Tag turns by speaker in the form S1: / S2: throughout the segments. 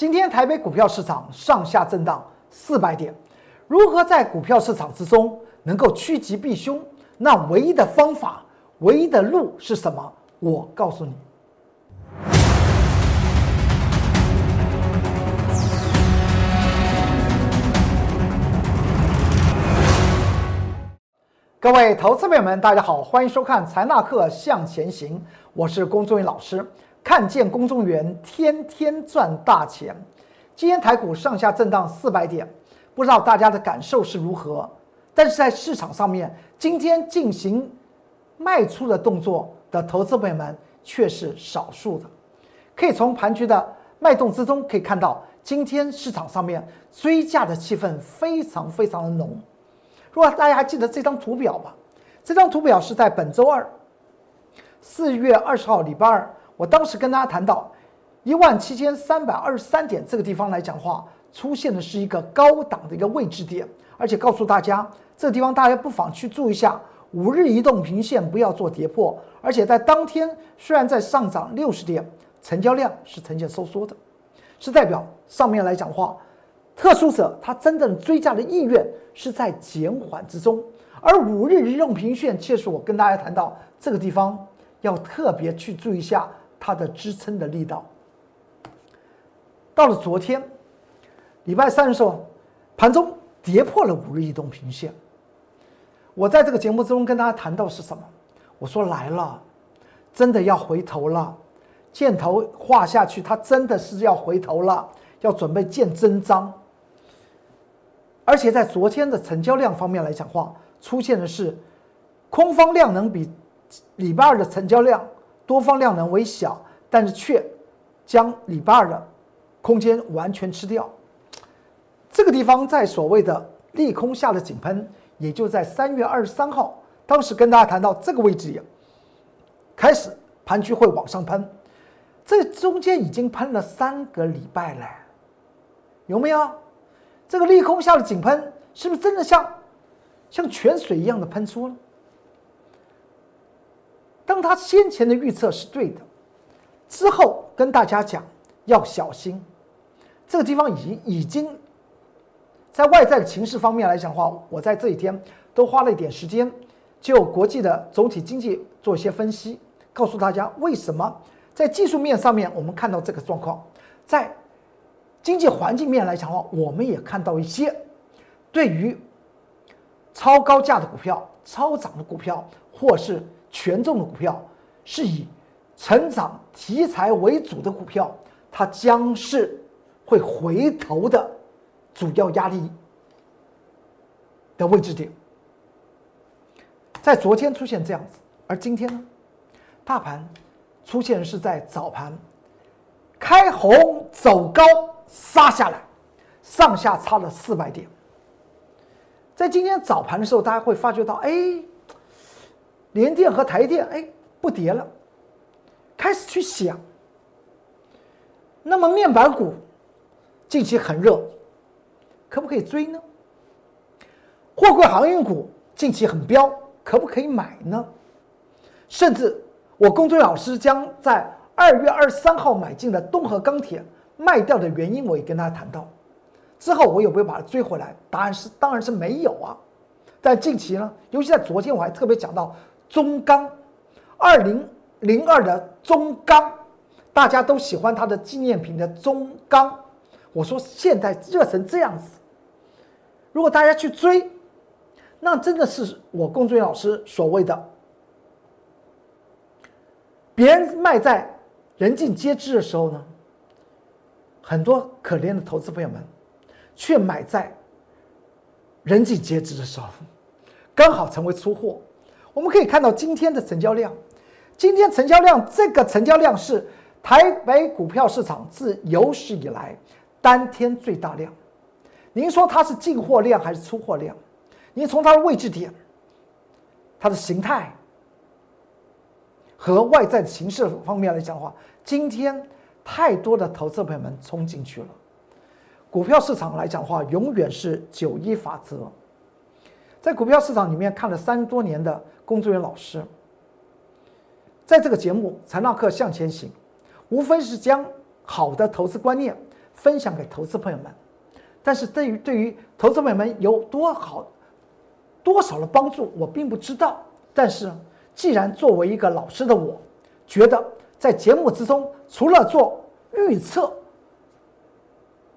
S1: 今天台北股票市场上下震荡四百点，如何在股票市场之中能够趋吉避凶？那唯一的方法，唯一的路是什么？我告诉你。各位投资朋友们，大家好，欢迎收看财纳课向前行，我是龚忠元老师。看见公众员天天赚大钱。今天台股上下震荡四百点，不知道大家的感受是如何？但是在市场上面，今天进行卖出的动作的投资朋友们却是少数的。可以从盘局的脉动之中可以看到，今天市场上面追价的气氛非常非常的浓。如果大家还记得这张图表吧，这张图表是在本周二，四月二十号礼拜二。我当时跟大家谈到，一万七千三百二十三点这个地方来讲话，出现的是一个高档的一个位置点，而且告诉大家，这个地方大家不妨去注意一下，五日移动平线不要做跌破，而且在当天虽然在上涨六十点，成交量是呈现收缩的，是代表上面来讲话，特殊者他真正追加的意愿是在减缓之中，而五日移动平线却是我跟大家谈到这个地方要特别去注意一下。它的支撑的力道，到了昨天，礼拜三的时候，盘中跌破了五日移动平线。我在这个节目中跟大家谈到是什么？我说来了，真的要回头了，箭头画下去，它真的是要回头了，要准备见真章。而且在昨天的成交量方面来讲话，出现的是空方量能比礼拜二的成交量。多方量能为小，但是却将礼拜二的空间完全吃掉。这个地方在所谓的利空下的井喷，也就在三月二十三号，当时跟大家谈到这个位置也，开始盘区会往上喷。这中间已经喷了三个礼拜了，有没有？这个利空下的井喷，是不是真的像像泉水一样的喷出了？当他先前的预测是对的，之后跟大家讲要小心，这个地方已经已经在外在的情势方面来讲的话，我在这几天都花了一点时间，就国际的总体经济做一些分析，告诉大家为什么在技术面上面我们看到这个状况，在经济环境面来讲的话，我们也看到一些对于超高价的股票、超涨的股票，或是。权重的股票是以成长题材为主的股票，它将是会回头的主要压力的位置点。在昨天出现这样子，而今天呢，大盘出现是在早盘开红走高杀下来，上下差了四百点。在今天早盘的时候，大家会发觉到，哎。联电和台电，哎，不跌了，开始去想。那么面板股近期很热，可不可以追呢？货柜航运股近期很飙，可不可以买呢？甚至我工作老师将在二月二十三号买进的东河钢铁卖掉的原因，我也跟大家谈到。之后我有没有把它追回来？答案是当然是没有啊。但近期呢，尤其在昨天，我还特别讲到。中钢，二零零二的中钢，大家都喜欢它的纪念品的中钢。我说现在热成这样子，如果大家去追，那真的是我龚俊老师所谓的，别人卖在人尽皆知的时候呢，很多可怜的投资朋友们，却买在人尽皆知的时候，刚好成为出货。我们可以看到今天的成交量，今天成交量这个成交量是台北股票市场自有史以来当天最大量。您说它是进货量还是出货量？您从它的位置点、它的形态和外在形式方面来讲的话，今天太多的投资朋友们冲进去了。股票市场来讲的话，永远是九一法则。在股票市场里面看了三十多年的工作人员老师，在这个节目《财纳课向前行》，无非是将好的投资观念分享给投资朋友们，但是对于对于投资朋友们有多好多少的帮助，我并不知道。但是既然作为一个老师的我，觉得在节目之中，除了做预测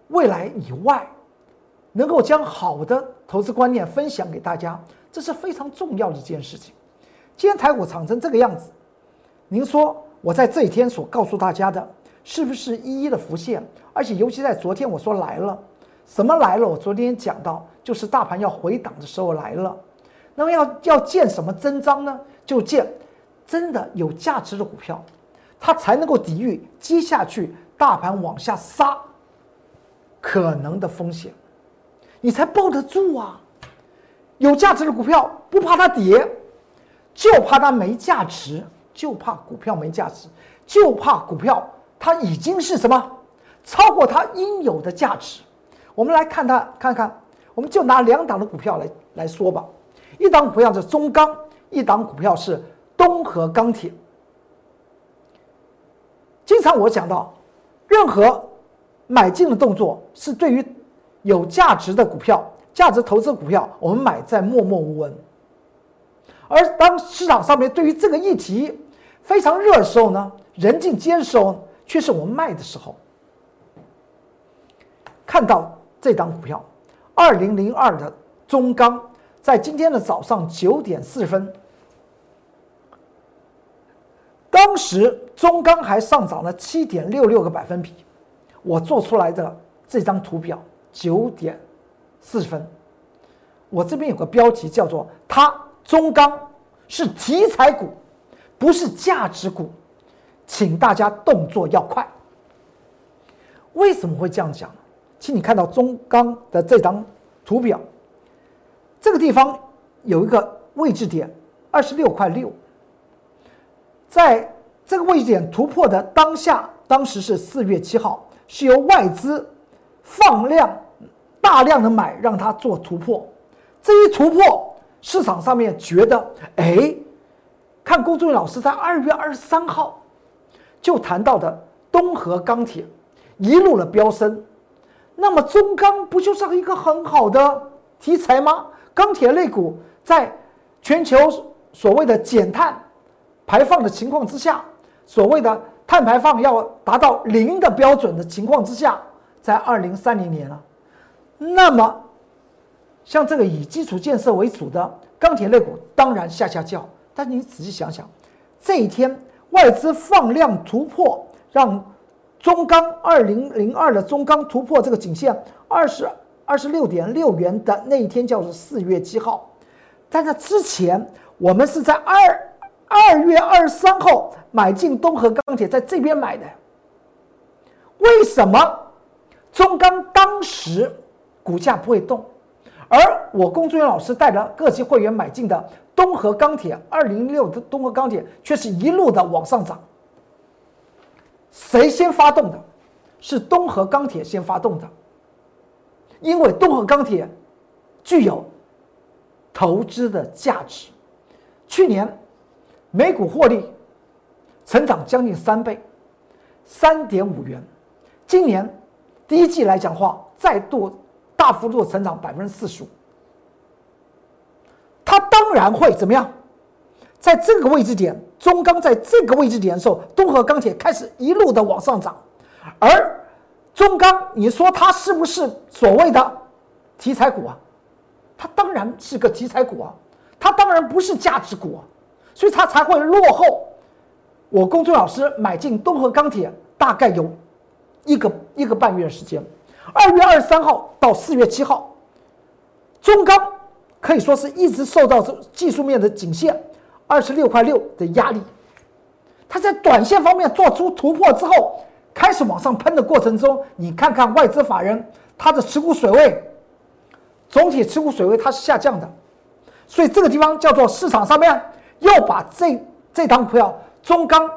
S1: 未来以外，能够将好的投资观念分享给大家，这是非常重要的一件事情。今天台股涨成这个样子，您说我在这一天所告诉大家的，是不是一一的浮现？而且尤其在昨天我说来了，什么来了？我昨天讲到，就是大盘要回档的时候来了。那么要要见什么真章呢？就见真的有价值的股票，它才能够抵御接下去大盘往下杀可能的风险，你才抱得住啊！有价值的股票不怕它跌，就怕它没价值，就怕股票没价值，就怕股票它已经是什么超过它应有的价值。我们来看它看看，我们就拿两档的股票来来说吧。一档股票是中钢，一档股票是东河钢铁。经常我讲到，任何买进的动作是对于有价值的股票、价值投资股票，我们买在默默无闻。而当市场上面对于这个议题非常热的时候呢，人尽皆知时候，却是我们卖的时候。看到这张股票，二零零二的中钢。在今天的早上九点四十分，当时中钢还上涨了七点六六个百分比。我做出来的这张图表，九点四十分，我这边有个标题叫做“它中钢是题材股，不是价值股”，请大家动作要快。为什么会这样讲？请你看到中钢的这张图表。这个地方有一个位置点，二十六块六，在这个位置点突破的当下，当时是四月七号，是由外资放量大量的买，让它做突破。这一突破，市场上面觉得，哎，看龚俊老师在二月二十三号就谈到的东河钢铁一路的飙升，那么中钢不就是一个很好的题材吗？钢铁类股在全球所谓的减碳排放的情况之下，所谓的碳排放要达到零的标准的情况之下，在二零三零年了。那么，像这个以基础建设为主的钢铁类股，当然下下叫。但你仔细想想，这一天外资放量突破，让中钢二零零二的中钢突破这个颈线二十。二十六点六元的那一天叫做四月七号，但在之前，我们是在二二月二十三号买进东河钢铁，在这边买的。为什么中钢当时股价不会动，而我龚俊元老师带着各级会员买进的东河钢铁二零六的东河钢铁却是一路的往上涨？谁先发动的？是东河钢铁先发动的。因为东河钢铁具有投资的价值，去年每股获利成长将近三倍，三点五元。今年第一季来讲话，再度大幅度成长百分之四十五。它当然会怎么样？在这个位置点，中钢在这个位置点的时候，东河钢铁开始一路的往上涨，而。中钢，你说它是不是所谓的题材股啊？它当然是个题材股啊，它当然不是价值股啊，所以它才会落后。我公孙老师买进东河钢铁大概有一个一个半月时间，二月二十三号到四月七号，中钢可以说是一直受到这技术面的颈线二十六块六的压力，它在短线方面做出突破之后。开始往上喷的过程中，你看看外资法人它的持股水位，总体持股水位它是下降的，所以这个地方叫做市场上面要把这这档股票中钢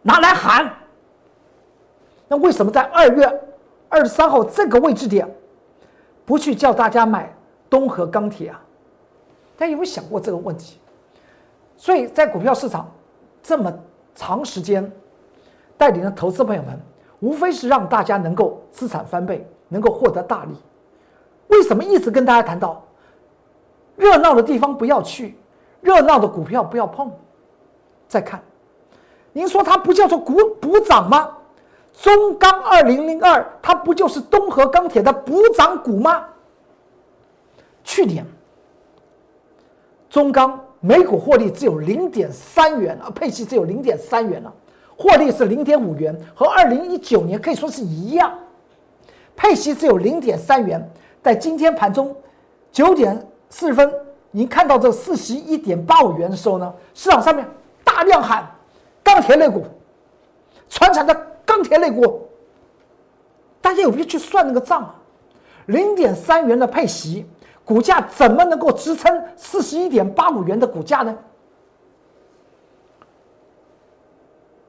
S1: 拿来喊。那为什么在二月二十三号这个位置点不去叫大家买东河钢铁啊？大家有没有想过这个问题？所以在股票市场这么长时间。带领的投资朋友们，无非是让大家能够资产翻倍，能够获得大利。为什么一直跟大家谈到热闹的地方不要去，热闹的股票不要碰？再看，您说它不叫做股补涨吗？中钢二零零二，它不就是东河钢铁的补涨股吗？去年中钢每股获利只有零点三元啊，配息只有零点三元了，获利是零点五元，和二零一九年可以说是一样，配息只有零点三元。在今天盘中九点四十分，您看到这四十一点八五元的时候呢，市场上面大量喊钢铁类股，传产的钢铁类股，大家有没有去算那个账啊？零点三元的配息，股价怎么能够支撑四十一点八五元的股价呢？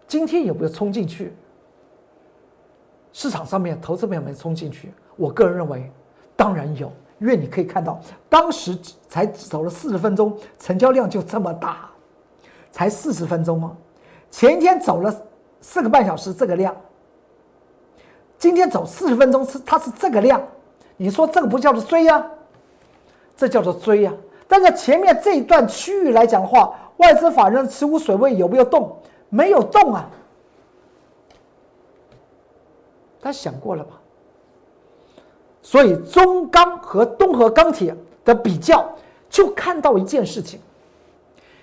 S1: 今天有没有冲进去？市场上面投资朋友们冲进去，我个人认为。当然有，因为你可以看到，当时才走了四十分钟，成交量就这么大，才四十分钟吗？前一天走了四个半小时，这个量，今天走四十分钟是它是这个量，你说这个不叫做追呀？这叫做追呀！但在前面这一段区域来讲的话，外资法人持股水位有没有动？没有动啊！他想过了吧？所以中钢和东河钢铁的比较，就看到一件事情：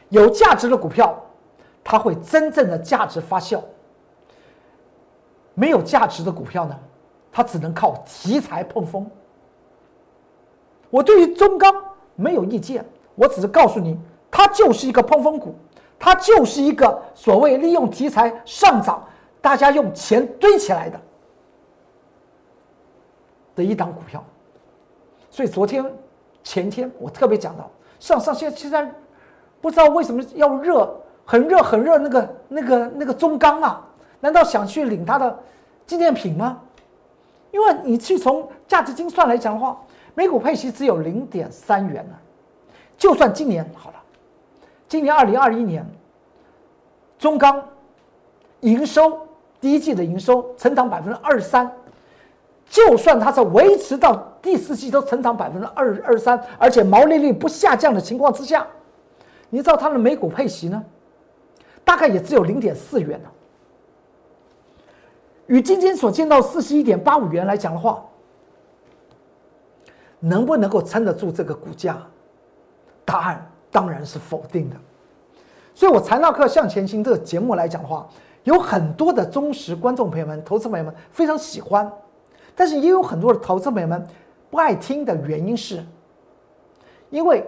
S1: 有价值的股票，它会真正的价值发酵；没有价值的股票呢，它只能靠题材碰风。我对于中钢没有意见，我只是告诉你，它就是一个碰风股，它就是一个所谓利用题材上涨，大家用钱堆起来的。的一档股票，所以昨天、前天我特别讲到，上上现现在不知道为什么要热，很热很热那个那个那个中钢啊，难道想去领它的纪念品吗？因为你去从价值精算来讲的话，每股配息只有零点三元呢，就算今年好了，今年二零二一年，中钢营收第一季的营收成长百分之二十三。就算它在维持到第四季都成长百分之二二十三，而且毛利率不下降的情况之下，你知道它的每股配息呢，大概也只有零点四元呢。与今天所见到四十一点八五元来讲的话，能不能够撑得住这个股价？答案当然是否定的。所以我财纳课向前行这个节目来讲的话，有很多的忠实观众朋友们、投资朋友们非常喜欢。但是也有很多的投资朋友们不爱听的原因是，因为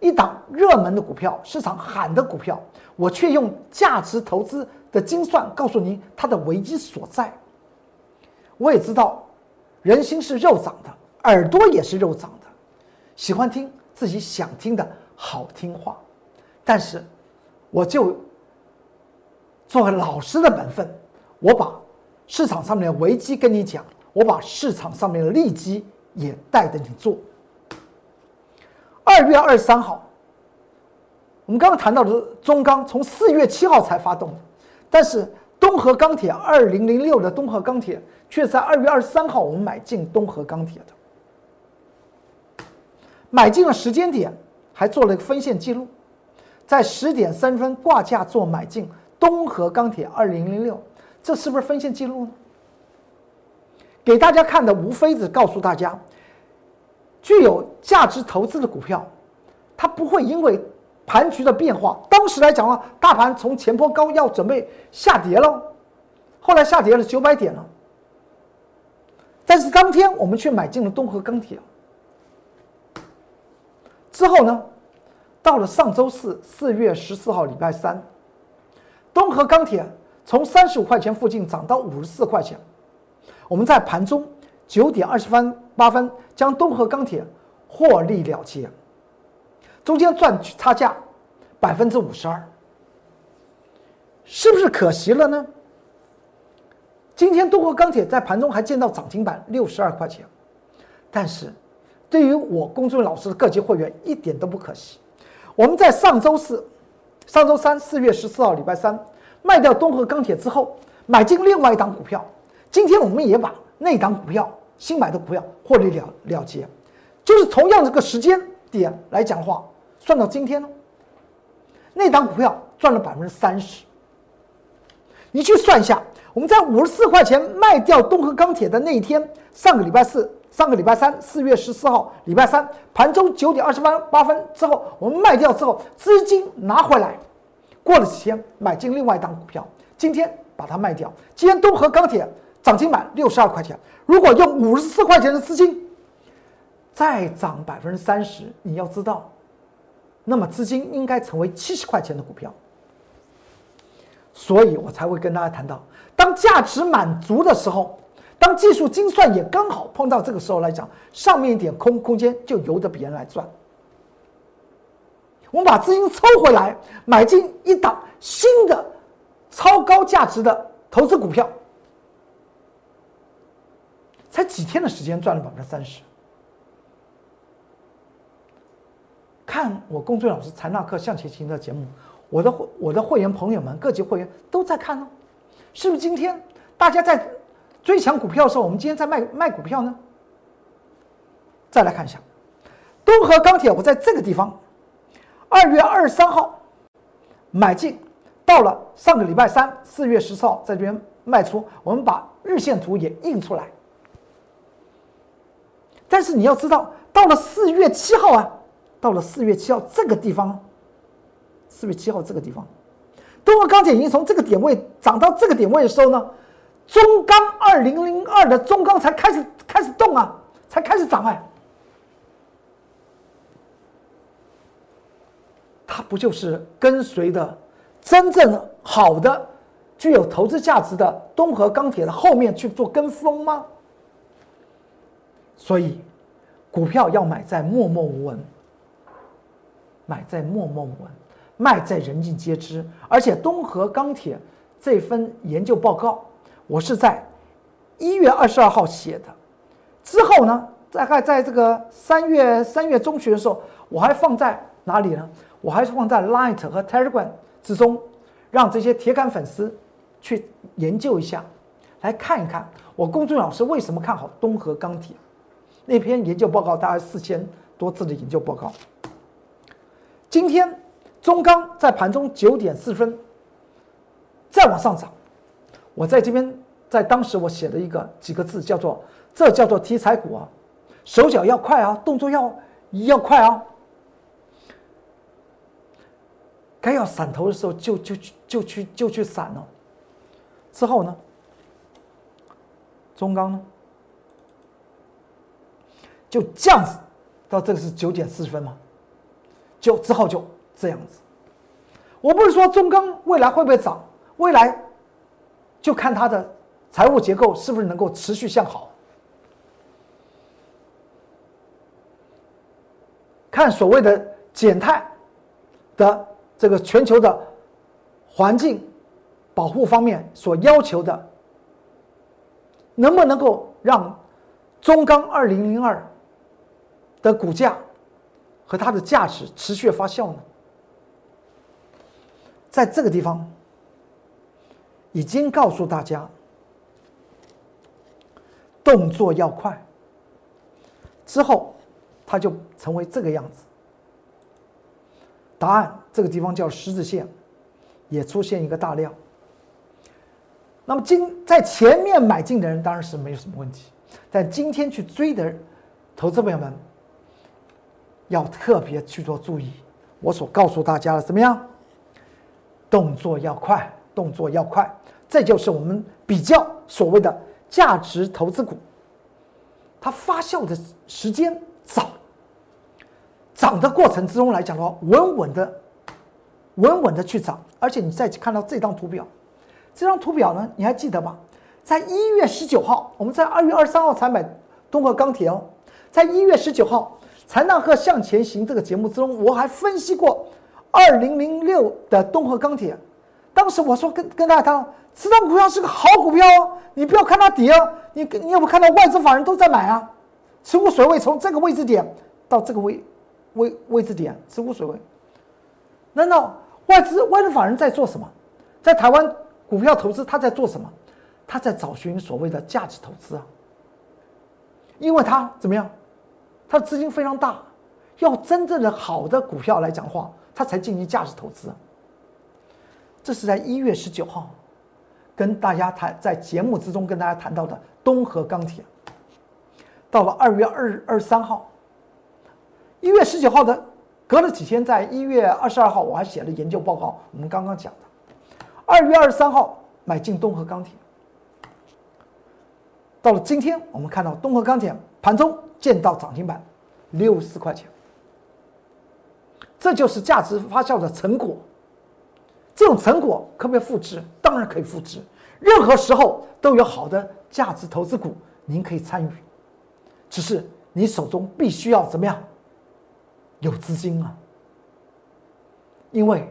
S1: 一档热门的股票，市场喊的股票，我却用价值投资的精算告诉您它的危机所在。我也知道，人心是肉长的，耳朵也是肉长的，喜欢听自己想听的好听话。但是，我就作为老师的本分，我把市场上面的危机跟你讲。我把市场上面的利基也带着你做。二月二十三号，我们刚刚谈到的中钢，从四月七号才发动，但是东河钢铁二零零六的东河钢铁却在二月二十三号我们买进东河钢铁的，买进的时间点还做了一个分线记录，在十点三分挂价做买进东河钢铁二零零六，这是不是分线记录呢？给大家看的无非是告诉大家，具有价值投资的股票，它不会因为盘局的变化。当时来讲啊，大盘从前坡高要准备下跌了，后来下跌了九百点了。但是当天我们却买进了东河钢铁。之后呢，到了上周四，四月十四号礼拜三，东河钢铁从三十五块钱附近涨到五十四块钱。我们在盘中九点二十分八分将东河钢铁获利了结，中间赚取差价百分之五十二，是不是可惜了呢？今天东河钢铁在盘中还见到涨停板六十二块钱，但是对于我公众老师的各级会员一点都不可惜。我们在上周四、上周三四月十四号礼拜三卖掉东河钢铁之后，买进另外一档股票。今天我们也把那档股票新买的股票获利了了结，就是同样这个时间点来讲话，算到今天呢，那档股票赚了百分之三十。你去算一下，我们在五十四块钱卖掉东河钢铁的那一天，上个礼拜四。上个礼拜三，四月十四号，礼拜三盘中九点二十八八分之后，我们卖掉之后，资金拿回来，过了几天买进另外一档股票，今天把它卖掉。今天东河钢铁涨停板六十二块钱，如果用五十四块钱的资金再涨百分之三十，你要知道，那么资金应该成为七十块钱的股票。所以我才会跟大家谈到，当价值满足的时候。当技术精算也刚好碰到这个时候来讲，上面一点空空间就由得别人来赚。我们把资金抽回来，买进一档新的超高价值的投资股票，才几天的时间赚了百分之三十。看我公孙老师财纳课向前行的节目，我的会我的会员朋友们，各级会员都在看哦，是不是？今天大家在。追抢股票的时候，我们今天在卖卖股票呢。再来看一下，东河钢铁，我在这个地方，二月二十三号买进，到了上个礼拜三四月十四号在这边卖出。我们把日线图也印出来。但是你要知道，到了四月七号啊，到了四月七号这个地方，四月七号这个地方，东河钢铁已经从这个点位涨到这个点位的时候呢。中钢二零零二的中钢才开始开始动啊，才开始涨哎，它不就是跟随的真正好的、具有投资价值的东河钢铁的后面去做跟风吗？所以，股票要买在默默无闻，买在默默无闻，卖在人尽皆知。而且，东河钢铁这份研究报告。我是在一月二十二号写的，之后呢，大概在这个三月三月中旬的时候，我还放在哪里呢？我还是放在 Light 和 Telegram 之中，让这些铁杆粉丝去研究一下，来看一看我公众老师为什么看好东河钢铁那篇研究报告，大概四千多字的研究报告。今天中钢在盘中九点四分再往上涨，我在这边。在当时，我写了一个几个字，叫做“这叫做题材股啊，手脚要快啊，动作要要快啊，该要闪头的时候就就就去就去闪了。”之后呢，中钢呢，就这样子，到这个是九点四十分嘛，就之后就这样子。我不是说中钢未来会不会涨，未来就看它的。财务结构是不是能够持续向好？看所谓的减碳的这个全球的环境保护方面所要求的，能不能够让中钢二零零二的股价和它的价值持续发酵呢？在这个地方已经告诉大家。动作要快，之后，它就成为这个样子。答案这个地方叫十字线，也出现一个大量。那么今在前面买进的人当然是没有什么问题，但今天去追的投资朋友们，要特别去做注意。我所告诉大家的怎么样？动作要快，动作要快，这就是我们比较所谓的。价值投资股，它发酵的时间早，涨的过程之中来讲的话，稳稳的，稳稳的去涨。而且你再看到这张图表，这张图表呢，你还记得吗？在一月十九号，我们在二月二十三号才买东河钢铁哦，在一月十九号《财纳克向前行》这个节目之中，我还分析过二零零六的东河钢铁。当时我说跟跟大家谈，这张股票是个好股票哦，你不要看它跌哦，你你有没有看到外资法人都在买啊？持股水位从这个位置点到这个位位位置点，持股水位，难道外资外资法人在做什么？在台湾股票投资他在做什么？他在找寻所谓的价值投资啊，因为他怎么样，他的资金非常大，要真正的好的股票来讲话，他才进行价值投资。这是在一月十九号跟大家谈，在节目之中跟大家谈到的东河钢铁。到了二月二二十三号，一月十九号的隔了几天，在一月二十二号，我还写了研究报告。我们刚刚讲的，二月二十三号买进东河钢铁。到了今天，我们看到东河钢铁盘中见到涨停板，六十块钱。这就是价值发酵的成果。这种成果可不可以复制？当然可以复制。任何时候都有好的价值投资股，您可以参与。只是你手中必须要怎么样？有资金啊！因为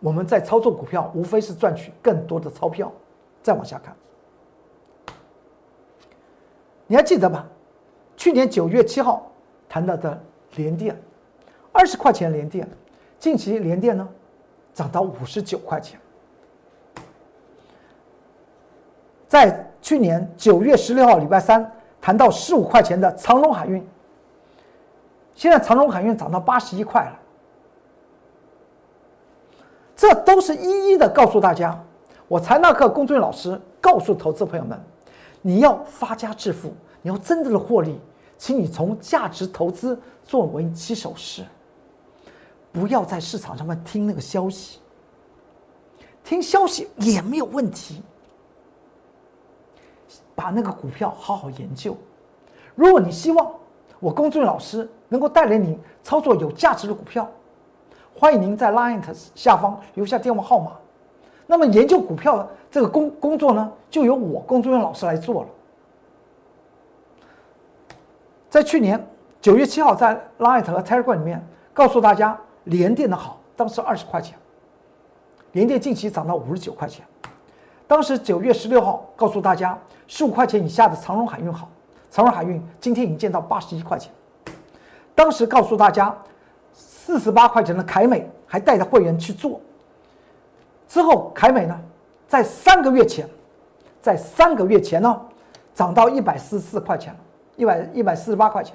S1: 我们在操作股票，无非是赚取更多的钞票。再往下看，你还记得吧？去年九月七号谈到的联电，二十块钱联电，近期联电呢涨到五十九块钱。在去年九月十六号礼拜三。谈到十五块钱的长隆海运，现在长隆海运涨到八十一块了，这都是一一的告诉大家。我财纳课公众老师告诉投资朋友们，你要发家致富，你要真正的获利，请你从价值投资作为起手式，不要在市场上面听那个消息，听消息也没有问题。把那个股票好好研究。如果你希望我龚俊老师能够带领你操作有价值的股票，欢迎您在 Line 下方留下电话号码。那么研究股票的这个工工作呢，就由我龚俊老师来做了。在去年九月七号，在 Light 和 Telegram 里面告诉大家联电的好，当时二十块钱，联电近期涨到五十九块钱。当时九月十六号告诉大家，十五块钱以下的长荣海运好，长荣海运今天已经见到八十一块钱。当时告诉大家，四十八块钱的凯美还带着会员去做。之后凯美呢，在三个月前，在三个月前呢，涨到一百四十四块钱了，一百一百四十八块钱。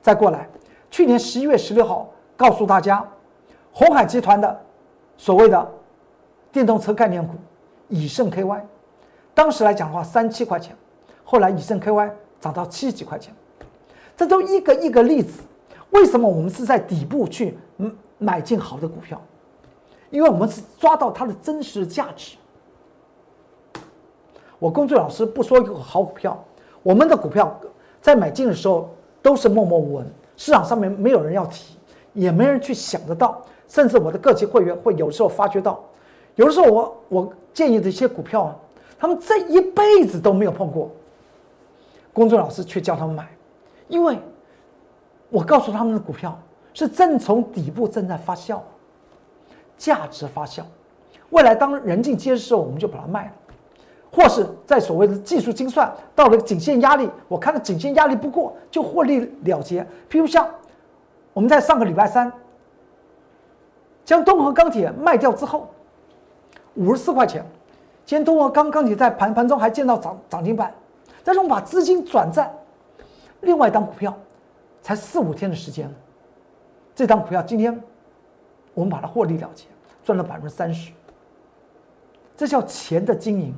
S1: 再过来，去年十一月十六号告诉大家，红海集团的所谓的电动车概念股。以盛 KY，当时来讲的话，三七块钱，后来以盛 KY 涨到七十几块钱，这都一个一个例子。为什么我们是在底部去买进好的股票？因为我们是抓到它的真实价值。我工作老师不说一个好股票，我们的股票在买进的时候都是默默无闻，市场上面没有人要提，也没人去想得到，甚至我的各级会员会有时候发觉到。有的时候，我我建议的一些股票啊，他们这一辈子都没有碰过，公众老师却叫他们买，因为我告诉他们的股票是正从底部正在发酵，价值发酵，未来当人尽皆知时候，我们就把它卖了，或是在所谓的技术精算到了颈线压力，我看到颈线压力不过就获利了结。譬如像我们在上个礼拜三将东河钢铁卖掉之后。五十四块钱，今天东方刚钢铁在盘盘中还见到涨涨停板，但是我们把资金转在另外一档股票，才四五天的时间，这档股票今天我们把它获利了结，赚了百分之三十，这叫钱的经营。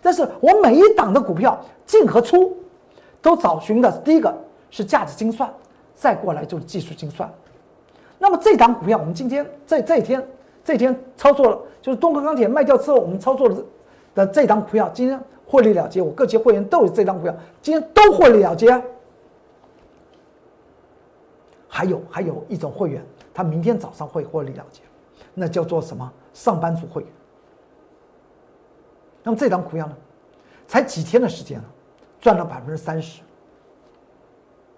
S1: 但是我每一档的股票进和出，都找寻的第一个是价值精算，再过来就是技术精算。那么这档股票，我们今天这这一天。这天操作了，就是东河钢铁卖掉之后，我们操作的的这档股票今天获利了结。我各级会员都有这档股票，今天都获利了结。还有还有一种会员，他明天早上会获利了结，那叫做什么？上班族会员。那么这张股票呢，才几天的时间赚了百分之三十。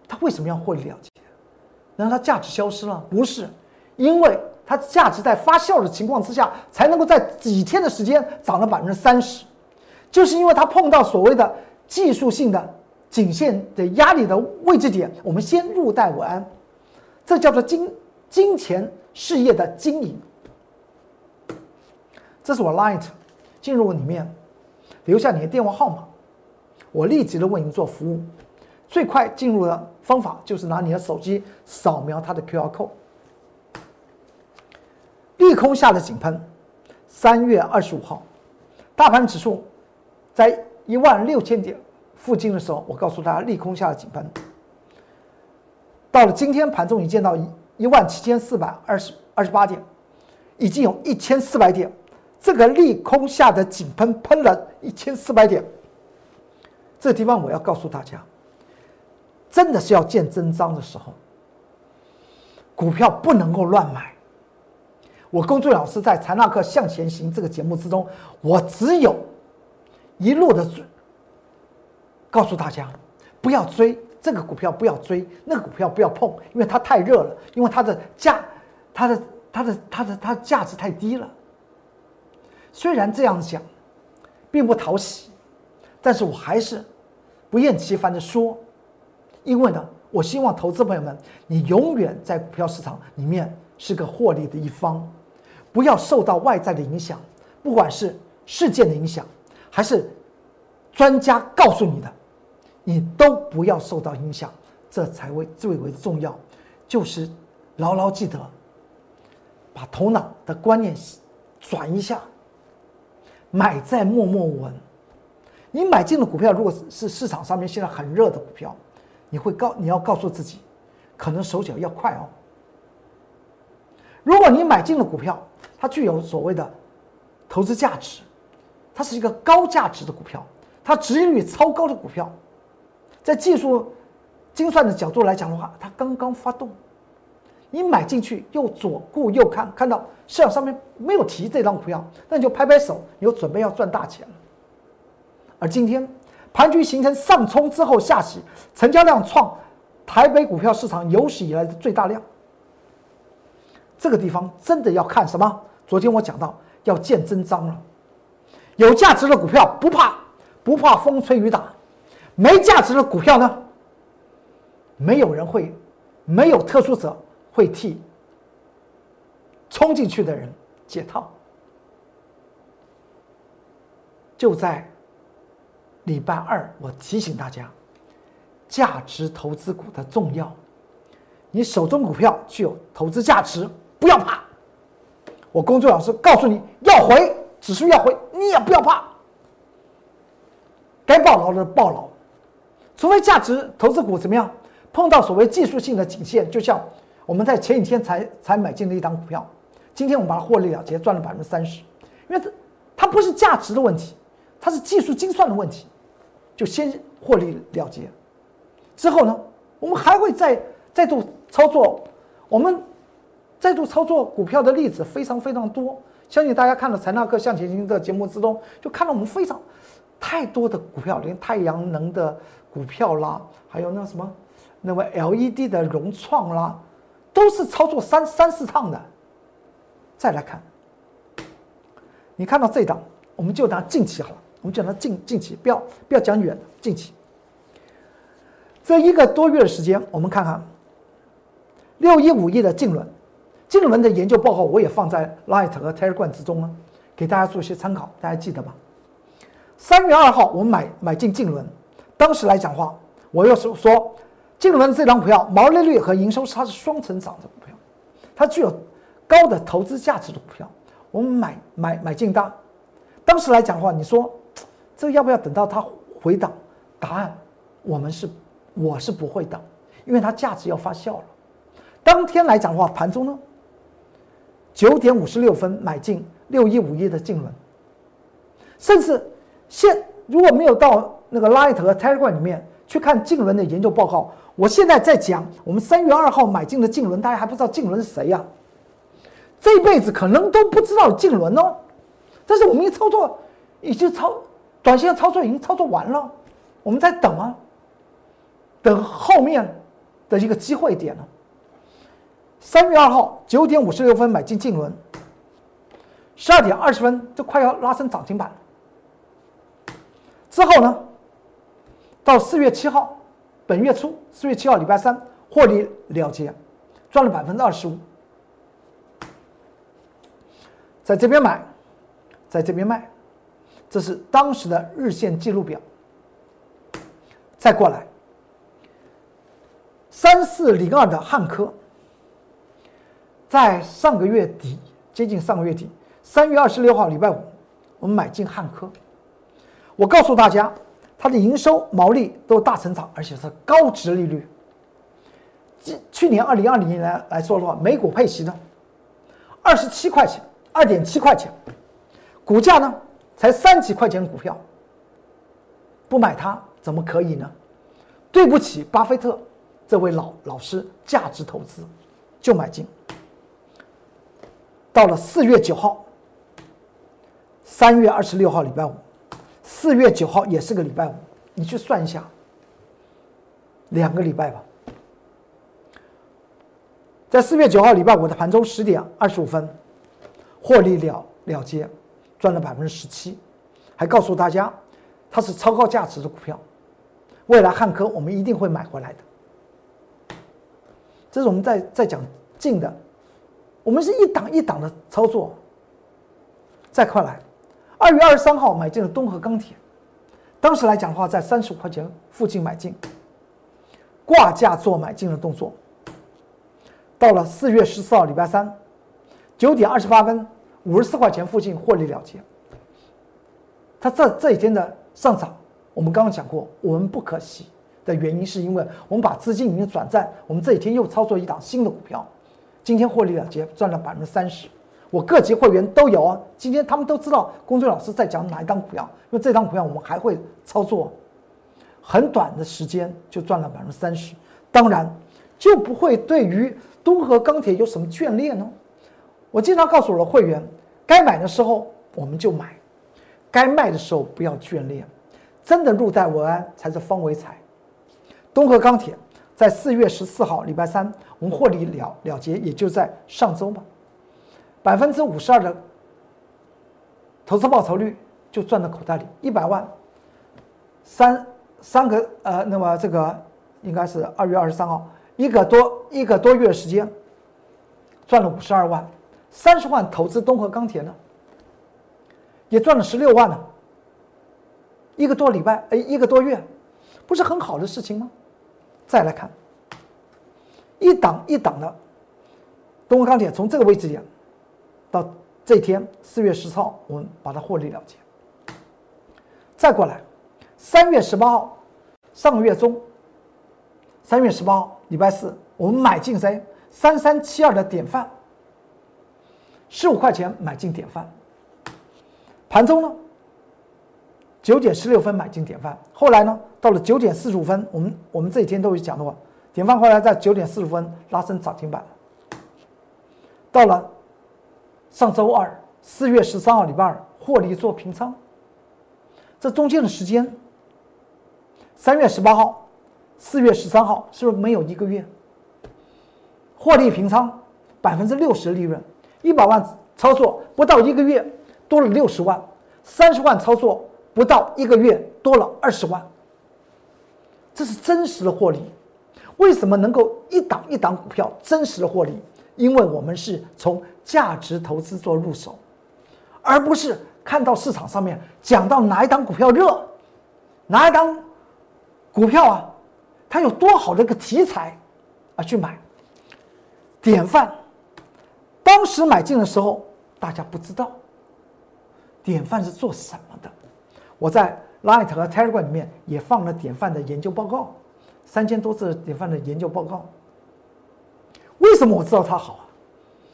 S1: 他为什么要获利了结？难道它价值消失了？不是，因为。它价值在发酵的情况之下，才能够在几天的时间涨了百分之三十，就是因为它碰到所谓的技术性的颈线的压力的位置点，我们先入袋为安，这叫做金金钱事业的经营。这是我 Light 进入里面留下你的电话号码，我立即的为您做服务。最快进入的方法就是拿你的手机扫描它的 QR code。利空下的井喷，三月二十五号，大盘指数在一万六千点附近的时候，我告诉大家利空下的井喷。到了今天盘中已见到一一万七千四百二十二十八点，已经有一千四百点，这个利空下的井喷喷了一千四百点。这地方我要告诉大家。真的是要见真章的时候，股票不能够乱买。我公作老师在《财纳克向前行》这个节目之中，我只有一路的告诉大家，不要追这个股票，不要追那个股票，不要碰，因为它太热了，因为它的价、它的、它的、它的、它的价值太低了。虽然这样讲并不讨喜，但是我还是不厌其烦的说。因为呢，我希望投资朋友们，你永远在股票市场里面是个获利的一方，不要受到外在的影响，不管是事件的影响，还是专家告诉你的，你都不要受到影响，这才会最为重要。就是牢牢记得，把头脑的观念转一下，买在默默无闻。你买进的股票，如果是市场上面现在很热的股票。你会告你要告诉自己，可能手脚要快哦。如果你买进的股票，它具有所谓的投资价值，它是一个高价值的股票，它值率超高的股票，在技术精算的角度来讲的话，它刚刚发动，你买进去又左顾右看，看到市场上面没有提这张股票，那你就拍拍手，你就准备要赚大钱了。而今天。盘局形成上冲之后下洗，成交量创台北股票市场有史以来的最大量。这个地方真的要看什么？昨天我讲到要见真章了。有价值的股票不怕，不怕风吹雨打；没价值的股票呢？没有人会，没有特殊者会替冲进去的人解套。就在。礼拜二，我提醒大家，价值投资股的重要。你手中股票具有投资价值，不要怕。我工作老师告诉你要回，指数要回，你也不要怕。该抱牢的抱牢，除非价值投资股怎么样碰到所谓技术性的颈线，就像我们在前几天才才买进的一档股票，今天我们把它获利了结，赚了百分之三十。因为它它不是价值的问题，它是技术精算的问题。就先获利了结，之后呢，我们还会再再度操作，我们再度操作股票的例子非常非常多。相信大家看了《财纳克向前行》的节目之中，就看到我们非常太多的股票，连太阳能的股票啦，还有那什么那么 LED 的融创啦，都是操作三三四趟的。再来看，你看到这档，我们就拿近期好了。我们讲它近近期，不要不要讲远近期。这一个多月的时间，我们看看六一五一的净轮，净轮的研究报告我也放在 Light 和 Telegram 之中了，给大家做一些参考，大家记得吧？三月二号我们买买进净轮，当时来讲话，我又是说净轮这张股票毛利率和营收它是双成长的股票，它具有高的投资价值的股票，我们买买买进它，当时来讲的话，你说。这要不要等到它回档？答案，我们是我是不会等，因为它价值要发酵了。当天来讲的话，盘中呢，九点五十六分买进六一五一的净轮，甚至现如果没有到那个 Light 和 Telegram 里面去看净轮的研究报告，我现在在讲我们三月二号买进的净轮，大家还不知道净轮是谁呀？这辈子可能都不知道净轮哦。但是我们一操作，已经操。短线操作已经操作完了，我们在等啊，等后面的一个机会点呢。三月二号九点五十六分买进净轮，十二点二十分就快要拉升涨停板。之后呢，到四月七号，本月初四月七号礼拜三获利了结，赚了百分之二十五，在这边买，在这边卖。这是当时的日线记录表。再过来，三四零二的汉科，在上个月底，接近上个月底，三月二十六号礼拜五，我们买进汉科。我告诉大家，它的营收、毛利都大成长，而且是高值利率。去年二零二零年来来说的话，每股配息呢，二十七块钱，二点七块钱，股价呢才三几块钱股票，不买它怎么可以呢？对不起，巴菲特这位老老师，价值投资就买进。到了四月九号，三月二十六号礼拜五，四月九号也是个礼拜五，你去算一下，两个礼拜吧。在四月九号礼拜五的盘中十点二十五分，获利了了结，赚了百分之十七，还告诉大家它是超高价值的股票，未来汉科我们一定会买回来的。这是我们在在讲进的，我们是一档一档的操作。再快来，二月二十三号买进了东河钢铁，当时来讲的话在三十五块钱附近买进，挂价做买进的动作。到了四月十四号，礼拜三，九点二十八分，五十四块钱附近获利了结。它这这一天的上涨，我们刚刚讲过，我们不可惜的原因是因为我们把资金已经转战，我们这几天又操作一档新的股票，今天获利了结，赚了百分之三十。我各级会员都有啊，今天他们都知道公孙老师在讲哪一档股票，因为这档股票我们还会操作，很短的时间就赚了百分之三十，当然就不会对于。东河钢铁有什么眷恋呢？我经常告诉我的会员，该买的时候我们就买，该卖的时候不要眷恋，真的入袋为安才是方为财。东河钢铁在四月十四号礼拜三，我们获利了了结，也就在上周吧，百分之五十二的投资报酬率就赚到口袋里，一百万，三三个呃，那么这个应该是二月二十三号。一个多一个多月时间，赚了五十二万，三十万投资东河钢铁呢，也赚了十六万呢。一个多礼拜，哎，一个多月，不是很好的事情吗？再来看，一档一档的东河钢铁，从这个位置点到这天四月十号，我们把它获利了结。再过来，三月十八号，上个月中。三月十八号，礼拜四，我们买进谁？三三七二的典范，十五块钱买进典范。盘中呢，九点十六分买进典范。后来呢，到了九点四十五分，我们我们这几天都有讲的话，典范后来在九点四十分拉升涨停板。到了上周二，四月十三号，礼拜二，获利做平仓。这中间的时间，三月十八号。四月十三号是不是没有一个月？获利平仓百分之六十利润，一百万操作不到一个月多了六十万，三十万操作不到一个月多了二十万。这是真实的获利。为什么能够一档一档股票真实的获利？因为我们是从价值投资做入手，而不是看到市场上面讲到哪一档股票热，哪一档股票啊。它有多好的一个题材，啊，去买。典范，当时买进的时候，大家不知道。典范是做什么的？我在 Light 和 Telegram 里面也放了典范的研究报告，三千多字典范的研究报告。为什么我知道它好啊？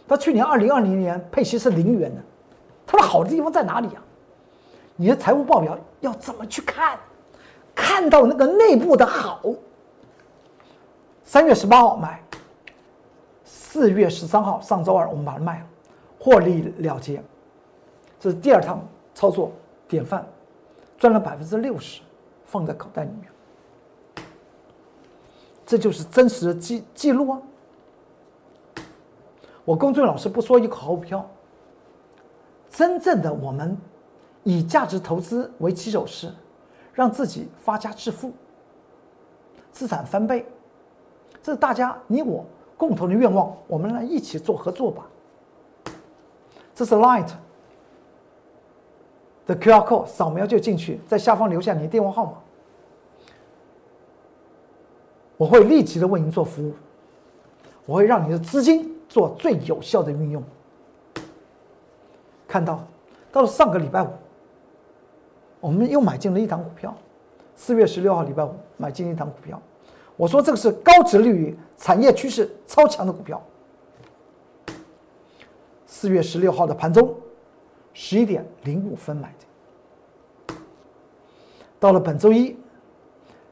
S1: 它去年二零二零年配息是零元的，它的好的地方在哪里啊？你的财务报表要怎么去看？看到那个内部的好。三月十八号买，四月十三号上周二我们把它卖了，获利了结。这是第二趟操作典范，赚了百分之六十，放在口袋里面。这就是真实的记记录啊！我公孙老师不说一口好股票，真正的我们以价值投资为起手式，让自己发家致富，资产翻倍。这是大家你我共同的愿望，我们来一起做合作吧。这是 Light，的 QR code 扫描就进去，在下方留下你的电话号码，我会立即的为您做服务，我会让你的资金做最有效的运用。看到，到了上个礼拜五，我们又买进了一档股票，四月十六号礼拜五买进一档股票，我说这个是高值利率、产业趋势超强的股票。四月十六号的盘中，十一点零五分买的，到了本周一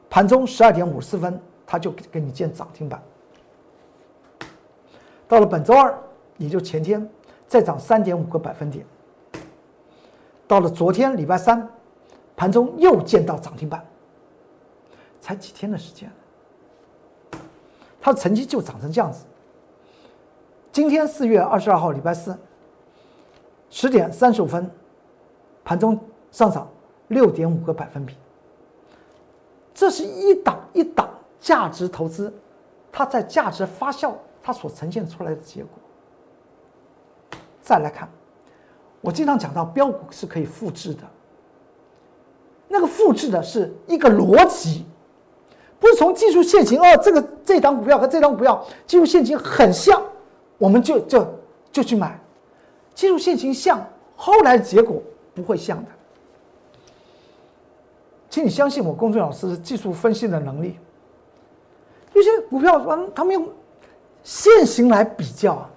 S1: 盘中十二点五十四分，它就给你建涨停板。到了本周二，也就前天，再涨三点五个百分点。到了昨天礼拜三，盘中又见到涨停板，才几天的时间，它的成绩就涨成这样子。今天四月二十二号礼拜四，十点三十五分，盘中上涨六点五个百分比。这是一档一档价值投资，它在价值发酵它所呈现出来的结果。再来看。我经常讲到标股是可以复制的，那个复制的是一个逻辑，不是从技术线型哦，这个这张股票和这张股票技术线型很像，我们就就就去买，技术线型像，后来的结果不会像的，请你相信我，公众老师技术分析的能力，有些股票完他们用现行来比较啊。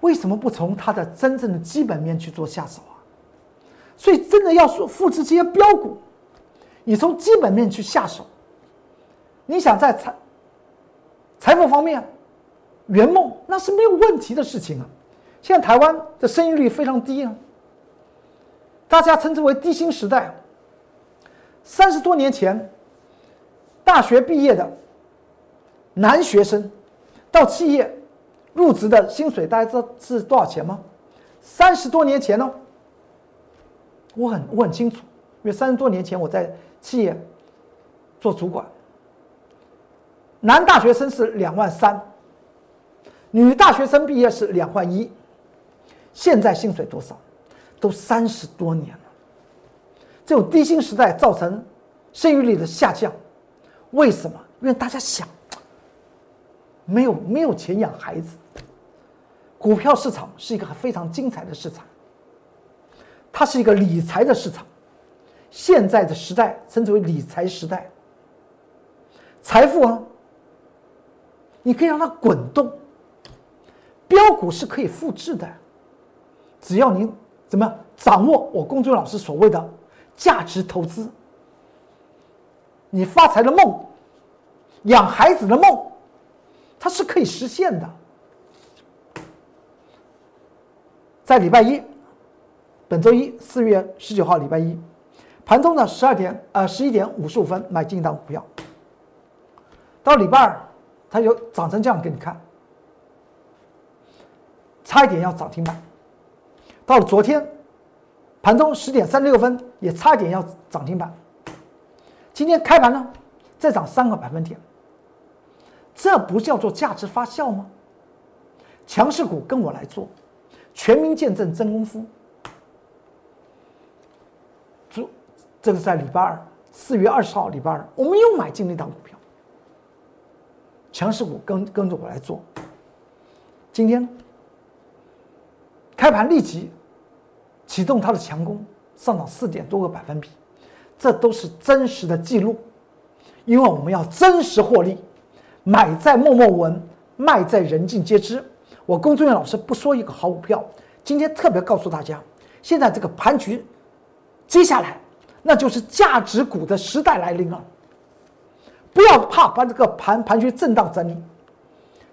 S1: 为什么不从它的真正的基本面去做下手啊？所以真的要说复制这些标股，你从基本面去下手，你想在财财富方面圆梦，那是没有问题的事情啊。现在台湾的生育率非常低啊，大家称之为低薪时代。三十多年前，大学毕业的男学生到企业。入职的薪水大家知道是多少钱吗？三十多年前呢，我很我很清楚，因为三十多年前我在企业做主管，男大学生是两万三，女大学生毕业是两万一，现在薪水多少？都三十多年了，这种低薪时代造成生育率的下降，为什么？因为大家想。没有没有钱养孩子，股票市场是一个非常精彩的市场，它是一个理财的市场，现在的时代称之为理财时代。财富啊，你可以让它滚动，标股是可以复制的，只要你怎么掌握我公众老师所谓的价值投资，你发财的梦，养孩子的梦。它是可以实现的。在礼拜一，本周一四月十九号礼拜一，盘中呢十二点呃十一点五十五分买进一档股票，到礼拜二它就涨成这样给你看，差一点要涨停板。到了昨天，盘中十点三十六分也差一点要涨停板。今天开盘呢，再涨三个百分点。这不叫做价值发酵吗？强势股跟我来做，全民见证真功夫。这这个在礼拜二，四月二十号礼拜二，我们又买进了一档股票。强势股跟跟着我来做。今天开盘立即启动它的强攻，上涨四点多个百分比，这都是真实的记录，因为我们要真实获利。买在默默无闻，卖在人尽皆知。我龚俊元老师不说一个好股票，今天特别告诉大家，现在这个盘局，接下来那就是价值股的时代来临了。不要怕把这个盘盘局震荡整理，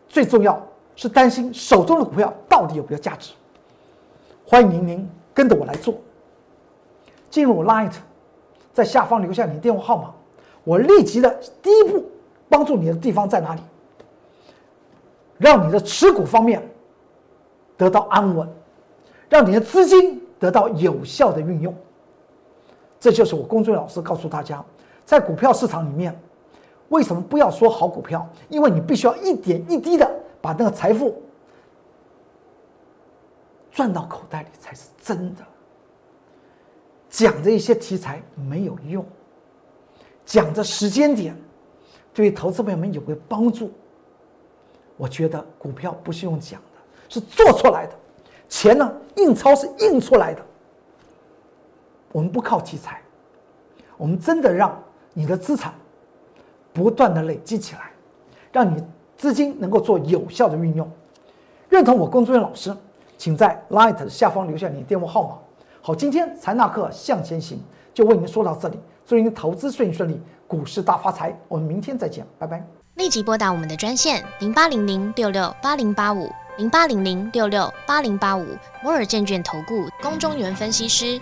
S1: 最重要是担心手中的股票到底有没有价值。欢迎您跟着我来做，进入 Light，在下方留下你的电话号码，我立即的第一步。帮助你的地方在哪里？让你的持股方面得到安稳，让你的资金得到有效的运用。这就是我公众老师告诉大家，在股票市场里面，为什么不要说好股票？因为你必须要一点一滴的把那个财富赚到口袋里才是真的。讲的一些题材没有用，讲的时间点对于投资朋友们有没有帮助？我觉得股票不是用讲的，是做出来的。钱呢，印钞是印出来的。我们不靠题材，我们真的让你的资产不断的累积起来，让你资金能够做有效的运用。认同我工作人员老师，请在 Light 下方留下你的电话号码。好，今天财纳课向前行就为您说到这里，祝您投资顺顺利，股市大发财。我们明天再见，拜拜。
S2: 立即拨打我们的专线零八零零六六八零八五零八零零六六八零八五摩尔证券投顾龚中原分析师。